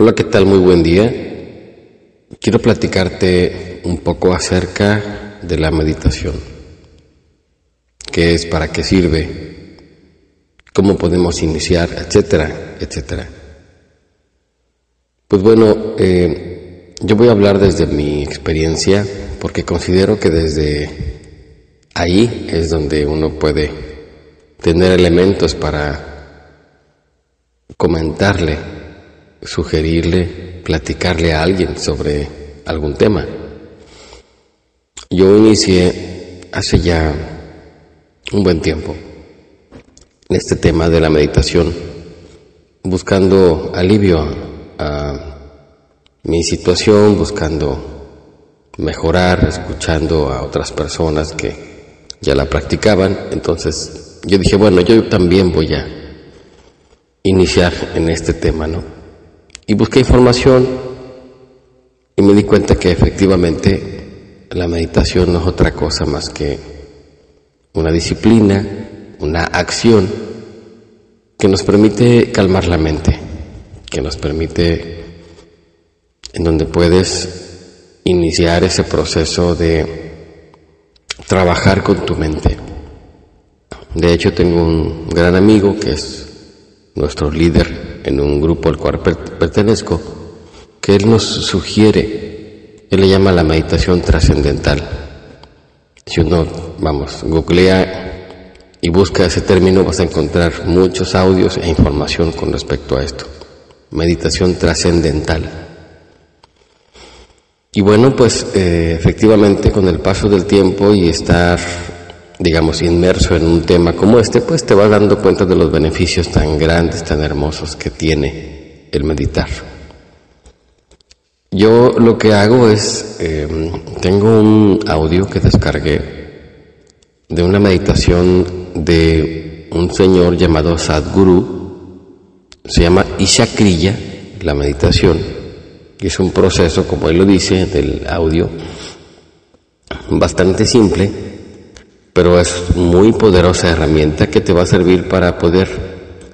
Hola, ¿qué tal? Muy buen día. Quiero platicarte un poco acerca de la meditación. ¿Qué es? ¿Para qué sirve? ¿Cómo podemos iniciar? Etcétera, etcétera. Pues bueno, eh, yo voy a hablar desde mi experiencia porque considero que desde ahí es donde uno puede tener elementos para comentarle sugerirle, platicarle a alguien sobre algún tema. Yo inicié hace ya un buen tiempo en este tema de la meditación, buscando alivio a mi situación, buscando mejorar, escuchando a otras personas que ya la practicaban. Entonces yo dije, bueno, yo también voy a iniciar en este tema, ¿no? Y busqué información y me di cuenta que efectivamente la meditación no es otra cosa más que una disciplina, una acción que nos permite calmar la mente, que nos permite en donde puedes iniciar ese proceso de trabajar con tu mente. De hecho, tengo un gran amigo que es nuestro líder en un grupo al cual pertenezco, que él nos sugiere, él le llama la meditación trascendental. Si uno, vamos, googlea y busca ese término, vas a encontrar muchos audios e información con respecto a esto. Meditación trascendental. Y bueno, pues eh, efectivamente con el paso del tiempo y estar digamos, inmerso en un tema como este, pues te vas dando cuenta de los beneficios tan grandes, tan hermosos que tiene el meditar. Yo lo que hago es, em, tengo un audio que descargué de una meditación de un señor llamado Sadhguru, se llama Ishakriya, la meditación, es un proceso, como él lo dice, del audio, bastante simple, pero es muy poderosa herramienta que te va a servir para poder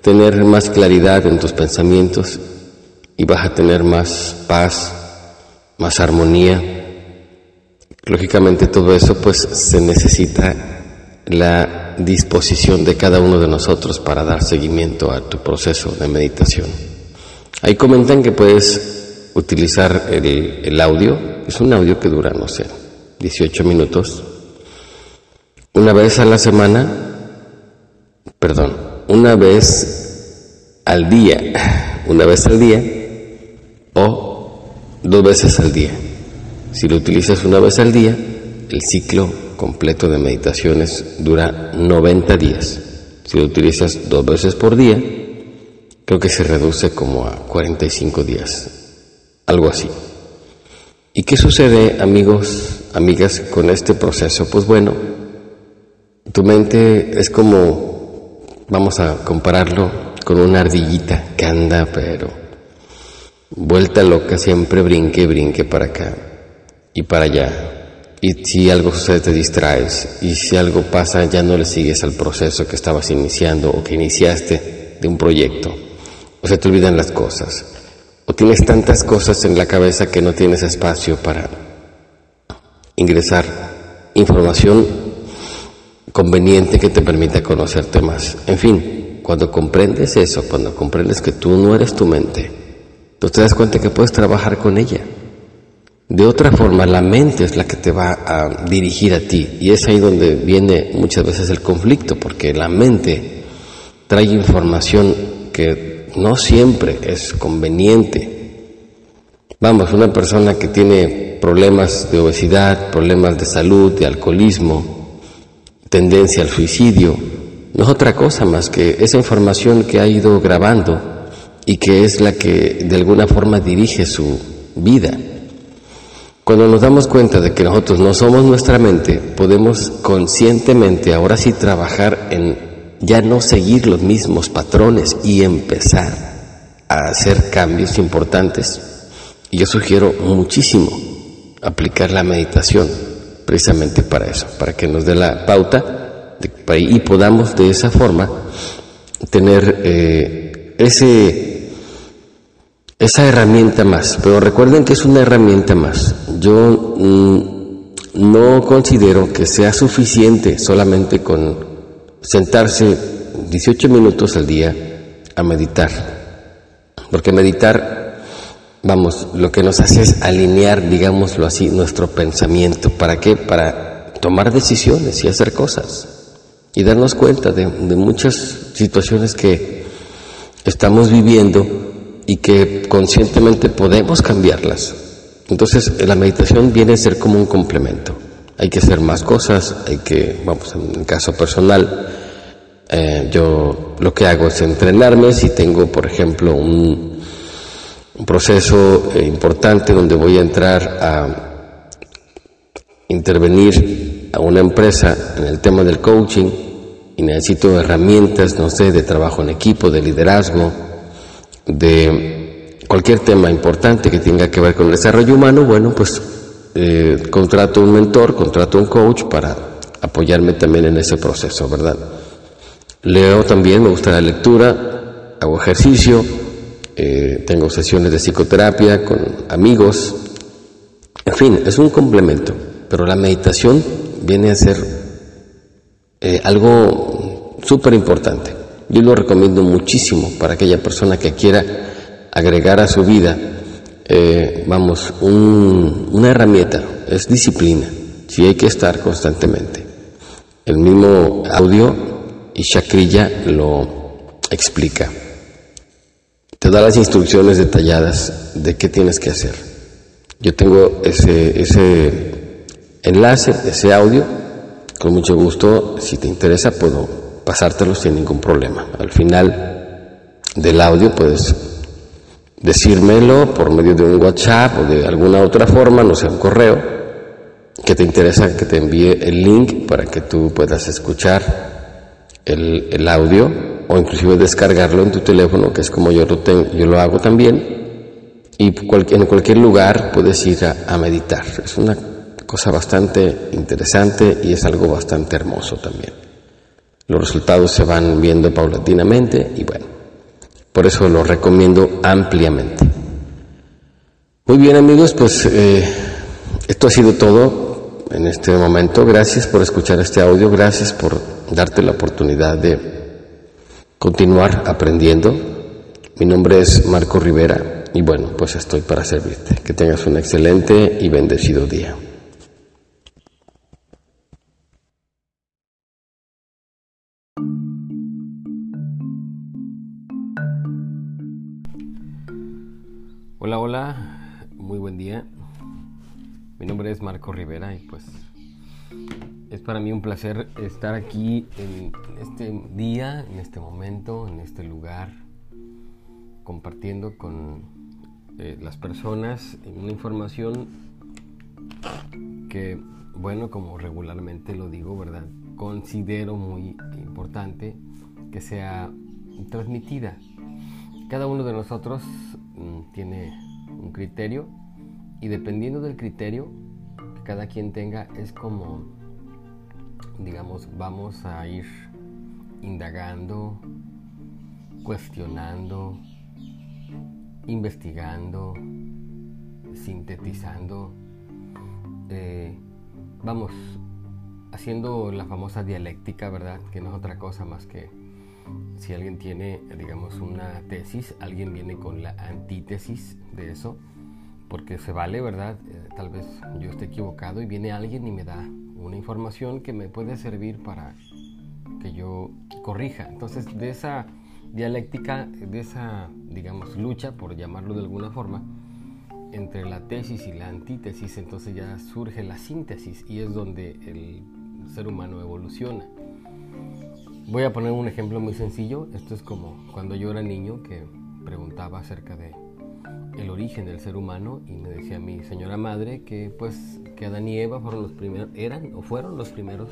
tener más claridad en tus pensamientos y vas a tener más paz, más armonía. Lógicamente todo eso pues se necesita la disposición de cada uno de nosotros para dar seguimiento a tu proceso de meditación. Ahí comentan que puedes utilizar el, el audio, es un audio que dura, no sé, 18 minutos, una vez a la semana, perdón, una vez al día, una vez al día o dos veces al día. Si lo utilizas una vez al día, el ciclo completo de meditaciones dura 90 días. Si lo utilizas dos veces por día, creo que se reduce como a 45 días, algo así. ¿Y qué sucede, amigos, amigas, con este proceso? Pues bueno, tu mente es como, vamos a compararlo con una ardillita que anda, pero vuelta loca, siempre brinque, brinque para acá y para allá. Y si algo sucede te distraes y si algo pasa ya no le sigues al proceso que estabas iniciando o que iniciaste de un proyecto. O se te olvidan las cosas. O tienes tantas cosas en la cabeza que no tienes espacio para ingresar información conveniente que te permita conocerte más. En fin, cuando comprendes eso, cuando comprendes que tú no eres tu mente, tú te das cuenta que puedes trabajar con ella. De otra forma, la mente es la que te va a dirigir a ti. Y es ahí donde viene muchas veces el conflicto, porque la mente trae información que no siempre es conveniente. Vamos, una persona que tiene problemas de obesidad, problemas de salud, de alcoholismo, tendencia al suicidio, no es otra cosa más que esa información que ha ido grabando y que es la que de alguna forma dirige su vida. Cuando nos damos cuenta de que nosotros no somos nuestra mente, podemos conscientemente ahora sí trabajar en ya no seguir los mismos patrones y empezar a hacer cambios importantes. Y yo sugiero muchísimo aplicar la meditación precisamente para eso, para que nos dé la pauta y podamos de esa forma tener eh, ese esa herramienta más, pero recuerden que es una herramienta más. Yo mm, no considero que sea suficiente solamente con sentarse 18 minutos al día a meditar, porque meditar, vamos, lo que nos hace es alinear, digámoslo así, nuestro pensamiento. ¿Para qué? Para tomar decisiones y hacer cosas y darnos cuenta de, muchas situaciones que estamos viviendo y que conscientemente podemos cambiarlas. Entonces la meditación viene a ser como un complemento. Hay que hacer más cosas, hay que, vamos, en caso personal, eh, yo lo que hago es entrenarme. Si tengo, por ejemplo, un, un proceso eh, importante donde voy a entrar a intervenir a una empresa en el tema del coaching y necesito herramientas, no sé, de trabajo en equipo, de liderazgo, de cualquier tema importante que tenga que ver con el desarrollo humano, bueno, pues eh, contrato un mentor, contrato un coach para apoyarme también en ese proceso, ¿verdad? Leo también, me gusta la lectura, hago ejercicio, eh, tengo sesiones de psicoterapia con amigos, en fin, es un complemento, pero la meditación viene a ser eh, algo súper importante. Yo lo recomiendo muchísimo para aquella persona que quiera agregar a su vida, eh, vamos, una herramienta, es disciplina, si hay que estar constantemente. El mismo audio y Shakrilla lo explica. Te da las instrucciones detalladas de qué tienes que hacer. Yo tengo ese, ese enlace, ese audio, con mucho gusto, si te interesa, puedo pasártelos sin ningún problema. Al final del audio puedes decírmelo por medio de un WhatsApp o de alguna otra forma, no sé, un correo, que te interesa que te envíe el link para que tú puedas escuchar el, el audio o inclusive descargarlo en tu teléfono, que es como yo lo, tengo, yo lo hago también. Y en cualquier lugar puedes ir a, meditar. Es una cosa bastante interesante y es algo bastante hermoso también. Los resultados se van viendo paulatinamente y bueno, por eso lo recomiendo ampliamente. Muy bien amigos, pues eh, esto ha sido todo en este momento. Gracias por escuchar este audio, gracias por darte la oportunidad de continuar aprendiendo. Mi nombre es Marco Rivera y bueno, pues estoy para servirte. Que tengas un excelente y bendecido día. Hola, hola, muy buen día. Mi nombre es Marco Rivera y pues es para mí un placer estar aquí en este día, en este momento, en este lugar, compartiendo con eh, las personas una información que, bueno, como regularmente lo digo, ¿verdad? Considero muy importante que sea transmitida. Cada uno de nosotros Mm, tiene un criterio y dependiendo del criterio que cada quien tenga es como, digamos, vamos a ir indagando, cuestionando, investigando, sintetizando, eh, vamos, haciendo la famosa dialéctica, ¿verdad? Que no es otra cosa más que si alguien tiene, digamos, una tesis, alguien viene con la antítesis de eso, porque se vale, ¿verdad? Eh, tal vez yo esté equivocado y viene alguien y me da una información que me puede servir para que yo corrija. Entonces, de esa dialéctica, de esa, digamos, lucha, por llamarlo de alguna forma, entre la tesis y la antítesis, entonces ya surge la síntesis y es donde el ser humano evoluciona. Voy a poner un ejemplo muy sencillo. Esto es como cuando yo era niño que preguntaba acerca de el origen del ser humano y me decía mi señora madre que pues que Adán y Eva fueron los primeros eran o fueron los primeros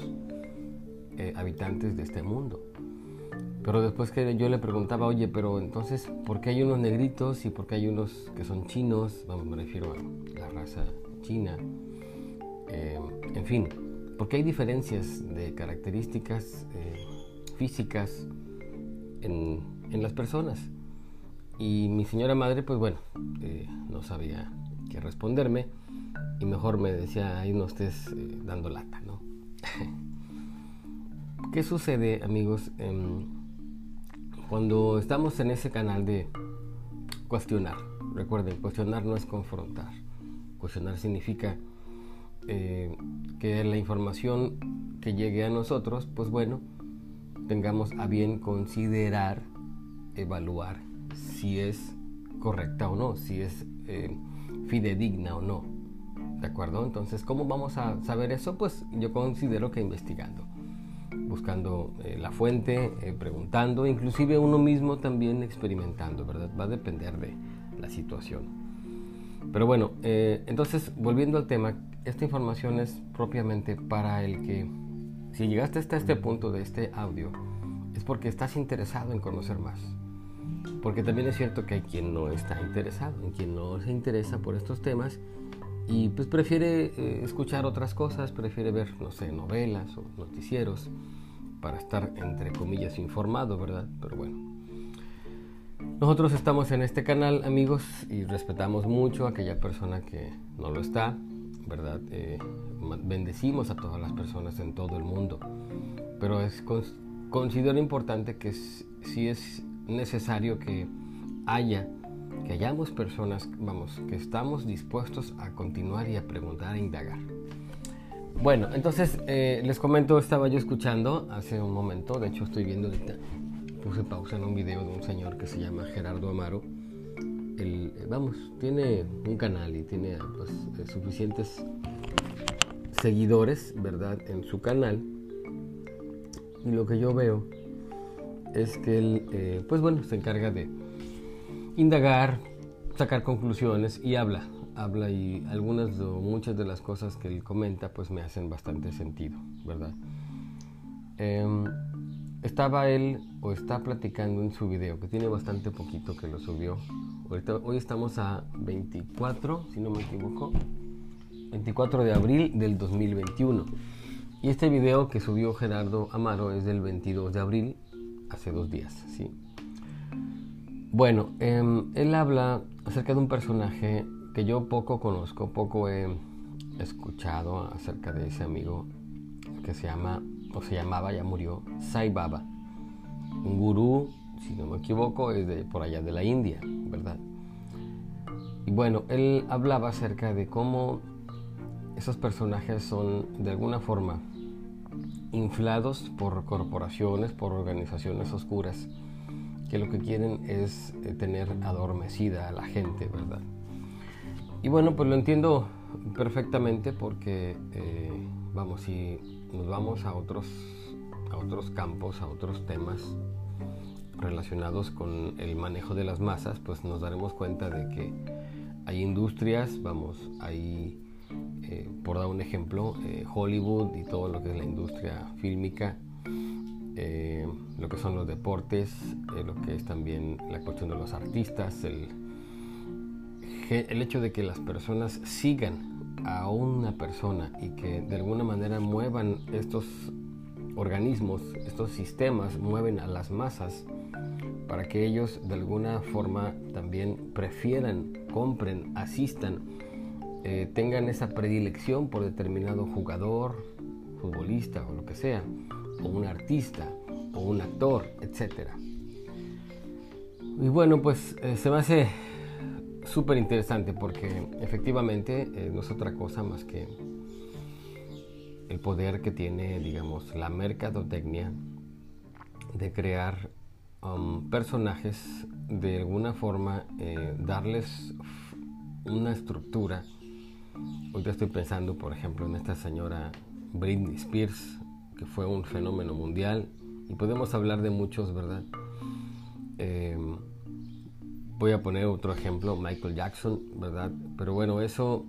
eh, habitantes de este mundo. Pero después que yo le preguntaba, oye, pero entonces, ¿por qué hay unos negritos y por qué hay unos que son chinos? Vamos, me refiero a la raza china. Eh, en fin, porque hay diferencias de características eh, físicas en, las personas. Y mi señora madre, pues bueno, eh, no sabía qué responderme y mejor me decía, ahí no estés eh, dando lata, ¿no? ¿Qué sucede, amigos? Em, cuando estamos en ese canal de cuestionar, recuerden, cuestionar no es confrontar. Cuestionar significa eh, que la información que llegue a nosotros, pues bueno, tengamos a bien considerar, evaluar si es correcta o no, si es eh, fidedigna o no. ¿De acuerdo? Entonces, ¿cómo vamos a saber eso? Pues yo considero que investigando, buscando eh, la fuente, eh, preguntando, inclusive uno mismo también experimentando, ¿verdad? Va a depender de la situación. Pero bueno, entonces, volviendo al tema, esta información es propiamente para el que, si llegaste hasta este punto de este audio, es porque estás interesado en conocer más. Porque también es cierto que hay quien no está interesado, en quien no se interesa por estos temas y pues prefiere eh, escuchar otras cosas, prefiere ver, no sé, novelas o noticieros para estar, entre comillas, informado, ¿verdad? Pero bueno. Nosotros estamos en este canal, amigos, y respetamos mucho a aquella persona que no lo está, ¿verdad? Eh, bendecimos a todas las personas en todo el mundo, pero es, considero importante que si es necesario que haya, que hayamos personas, vamos, que estamos dispuestos a continuar y a preguntar, a indagar. Bueno, entonces eh, les comento, estaba yo escuchando hace un momento, de hecho estoy viendo ahorita, puse pausa en un video de un señor que se llama Gerardo Amaro. El, eh, vamos, tiene un canal y tiene pues, eh, suficientes seguidores, ¿verdad? En su canal. Y lo que yo veo es que él, eh, pues bueno, se encarga de indagar, sacar conclusiones y habla, habla y algunas o muchas de las cosas que él comenta pues me hacen bastante sentido, ¿verdad? Em, estaba él o está platicando en su video, que tiene bastante poquito que lo subió. hoy estamos a 24, si no me equivoco, 24 de abril del 2021. Y este video que subió Gerardo Amaro es del 22 de abril hace dos días, ¿sí? Bueno, em, él habla acerca de un personaje que yo poco conozco, poco he escuchado acerca de ese amigo que se llama, o se llamaba, ya murió, Sai Baba. Un gurú, si no me equivoco, es de por allá de la India, ¿verdad? Y bueno, él hablaba acerca de cómo esos personajes son de alguna forma inflados por corporaciones, por organizaciones oscuras, que lo que quieren es eh, tener adormecida a la gente, ¿verdad? Y bueno, pues lo entiendo perfectamente porque, eh, vamos, si nos vamos a otros, a otros campos, a otros temas relacionados con el manejo de las masas, pues nos daremos cuenta de que hay industrias, vamos, hay eh, por dar un ejemplo, eh, Hollywood y todo lo que es la industria fílmica, eh, lo que son los deportes, lo que es también la cuestión de los artistas, el, el hecho de que las personas sigan a una persona y que de alguna manera muevan estos organismos, estos sistemas, mueven a las masas para que ellos de alguna forma también prefieran, compren, asistan eh, tengan esa predilección por determinado jugador, futbolista o lo que sea, o un artista, o un actor, etc. Y bueno, pues eh, se me hace súper interesante porque efectivamente eh, no es otra cosa más que el poder que tiene, digamos, la mercadotecnia de crear um, personajes, de alguna forma darles una estructura Hoy estoy pensando, por ejemplo, en esta señora Britney Spears, que fue un fenómeno mundial, y podemos hablar de muchos, ¿verdad? Eh, voy a poner otro ejemplo, Michael Jackson, ¿verdad? Pero bueno, eso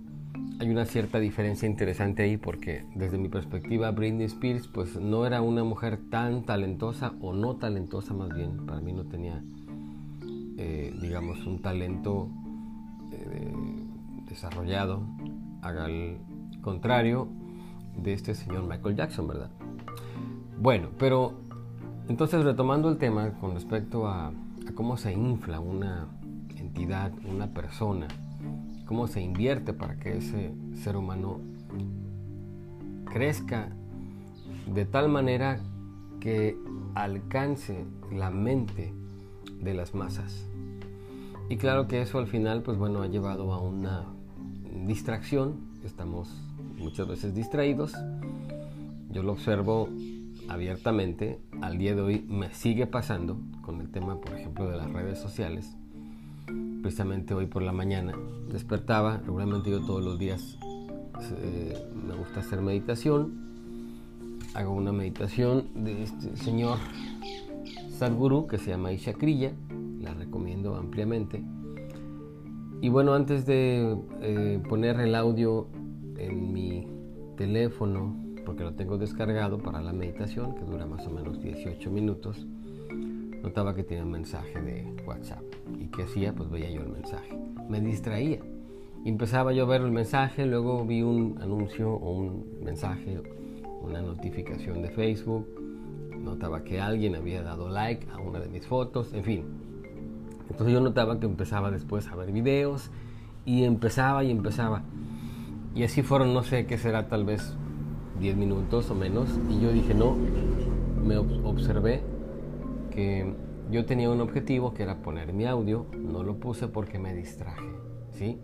hay una cierta diferencia interesante ahí porque desde mi perspectiva Britney Spears pues no era una mujer tan talentosa o no talentosa más bien, para mí no tenía eh, digamos un talento eh, desarrollado haga el contrario de este señor Michael Jackson, ¿verdad? Bueno, pero entonces retomando el tema con respecto a, a cómo se infla una entidad, una persona, cómo se invierte para que ese ser humano crezca de tal manera que alcance la mente de las masas. Y claro que eso al final, pues bueno, ha llevado a una distracción. Estamos muchas veces distraídos. Yo lo observo abiertamente. Al día de hoy me sigue pasando con el tema, por ejemplo, de las redes sociales. Precisamente hoy por la mañana despertaba. Regularmente yo todos los días eh, me gusta hacer meditación. Hago una meditación de este señor Sadhguru que se llama Isha Kriya la recomiendo ampliamente. Y bueno, antes de eh, poner el audio en mi teléfono, porque lo tengo descargado para la meditación, que dura más o menos 18 minutos, notaba que tenía un mensaje de WhatsApp. ¿Y qué hacía? Pues veía yo el mensaje. Me distraía. Empezaba yo a ver el mensaje, luego vi un anuncio o un mensaje, una notificación de Facebook, notaba que alguien había dado like a una de mis fotos, en fin, entonces yo notaba que empezaba después a ver videos y empezaba y empezaba. Y así fueron, no sé qué será, tal vez 10 minutos o menos. Y yo dije, no, me observé que yo tenía un objetivo que era poner mi audio, no lo puse porque me distraje, ¿sí?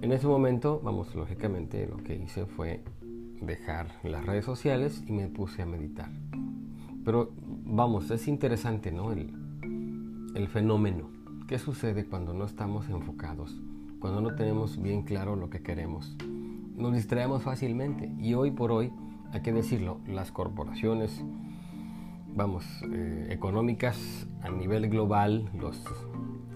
En ese momento, vamos, lógicamente lo que hice fue dejar las redes sociales y me puse a meditar. Pero vamos, es interesante, ¿no? El, el fenómeno. ¿Qué sucede cuando no estamos enfocados? Cuando no tenemos bien claro lo que queremos. Nos distraemos fácilmente y hoy por hoy, hay que decirlo, las corporaciones, vamos, eh, económicas a nivel global, los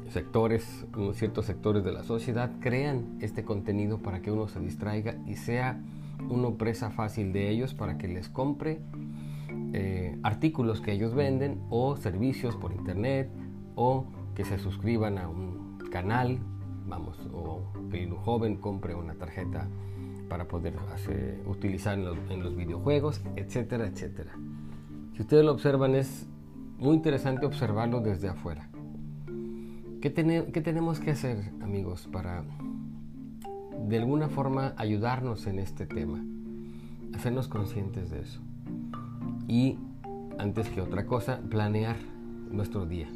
sectores, unos ciertos sectores de la sociedad crean este contenido para que uno se distraiga y sea uno presa fácil de ellos para que les compre eh, artículos que ellos venden o servicios por internet o que se suscriban a un canal, vamos, o que un joven compre una tarjeta para poder utilizar en los, videojuegos, etcétera, etcétera. Si ustedes lo observan, es muy interesante observarlo desde afuera. ¿Qué, ¿Qué tenemos que hacer, amigos, para de alguna forma ayudarnos en este tema? Hacernos conscientes de eso. Y, antes que otra cosa, planear nuestro día.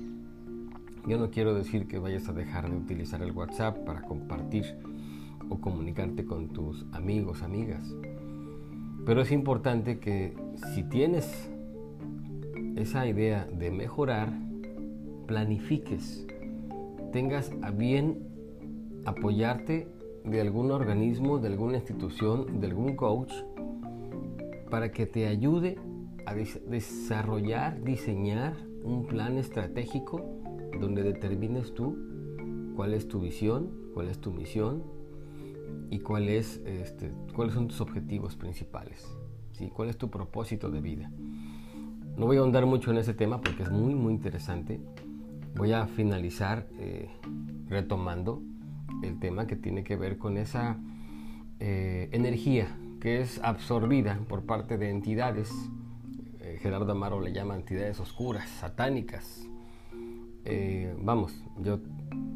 Yo no quiero decir que vayas a dejar de utilizar el WhatsApp para compartir o comunicarte con tus amigos, amigas. Pero es importante que si tienes esa idea de mejorar, planifiques, tengas a bien apoyarte de algún organismo, de alguna institución, de algún coach, para que te ayude a desarrollar, diseñar un plan estratégico donde determines tú cuál es tu visión, cuál es tu misión y cuál es, este, cuáles son tus objetivos principales, ¿sí? cuál es tu propósito de vida. No voy a ahondar mucho en ese tema porque es muy, muy interesante. Voy a finalizar eh, retomando el tema que tiene que ver con esa eh, energía que es absorbida por parte de entidades. Eh, Gerardo Amaro le llama entidades oscuras, satánicas, eh, vamos, yo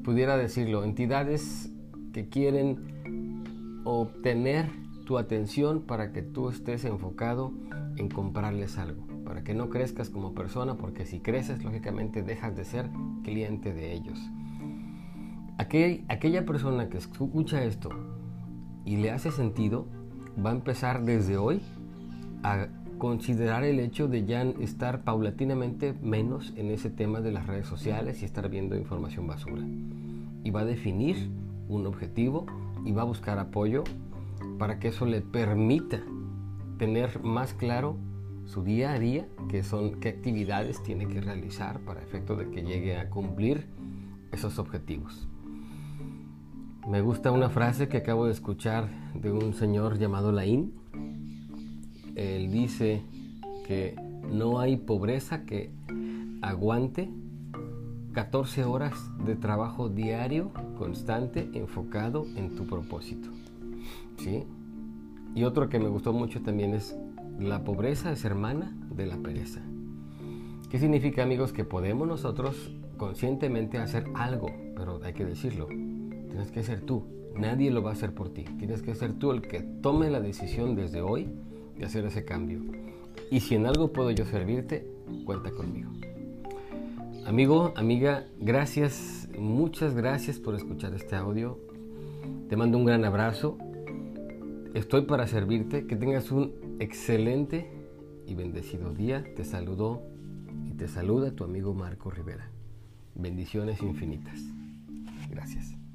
pudiera decirlo, entidades que quieren obtener tu atención para que tú estés enfocado en comprarles algo, para que no crezcas como persona, porque si creces, lógicamente dejas de ser cliente de ellos. aquella persona que escucha esto y le hace sentido, va a empezar desde hoy a considerar el hecho de ya estar paulatinamente menos en ese tema de las redes sociales y estar viendo información basura. Y va a definir un objetivo y va a buscar apoyo para que eso le permita tener más claro su día a día, que son qué actividades tiene que realizar para efecto de que llegue a cumplir esos objetivos. Me gusta una frase que acabo de escuchar de un señor llamado Laín, él dice que no hay pobreza que aguante 14 horas de trabajo diario, constante, enfocado en tu propósito. ¿Sí? Y otro que me gustó mucho también es, la pobreza es hermana de la pereza. ¿Qué significa amigos? Que podemos nosotros conscientemente hacer algo, pero hay que decirlo. Tienes que ser tú. Nadie lo va a hacer por ti. Tienes que ser tú el que tome la decisión desde hoy de hacer ese cambio. Y si en algo puedo yo servirte, cuenta conmigo. Amigo, amiga, gracias, muchas gracias por escuchar este audio. Te mando un gran abrazo. Estoy para servirte. Que tengas un excelente y bendecido día. Te saludo y te saluda tu amigo Marco Rivera. Bendiciones infinitas. Gracias.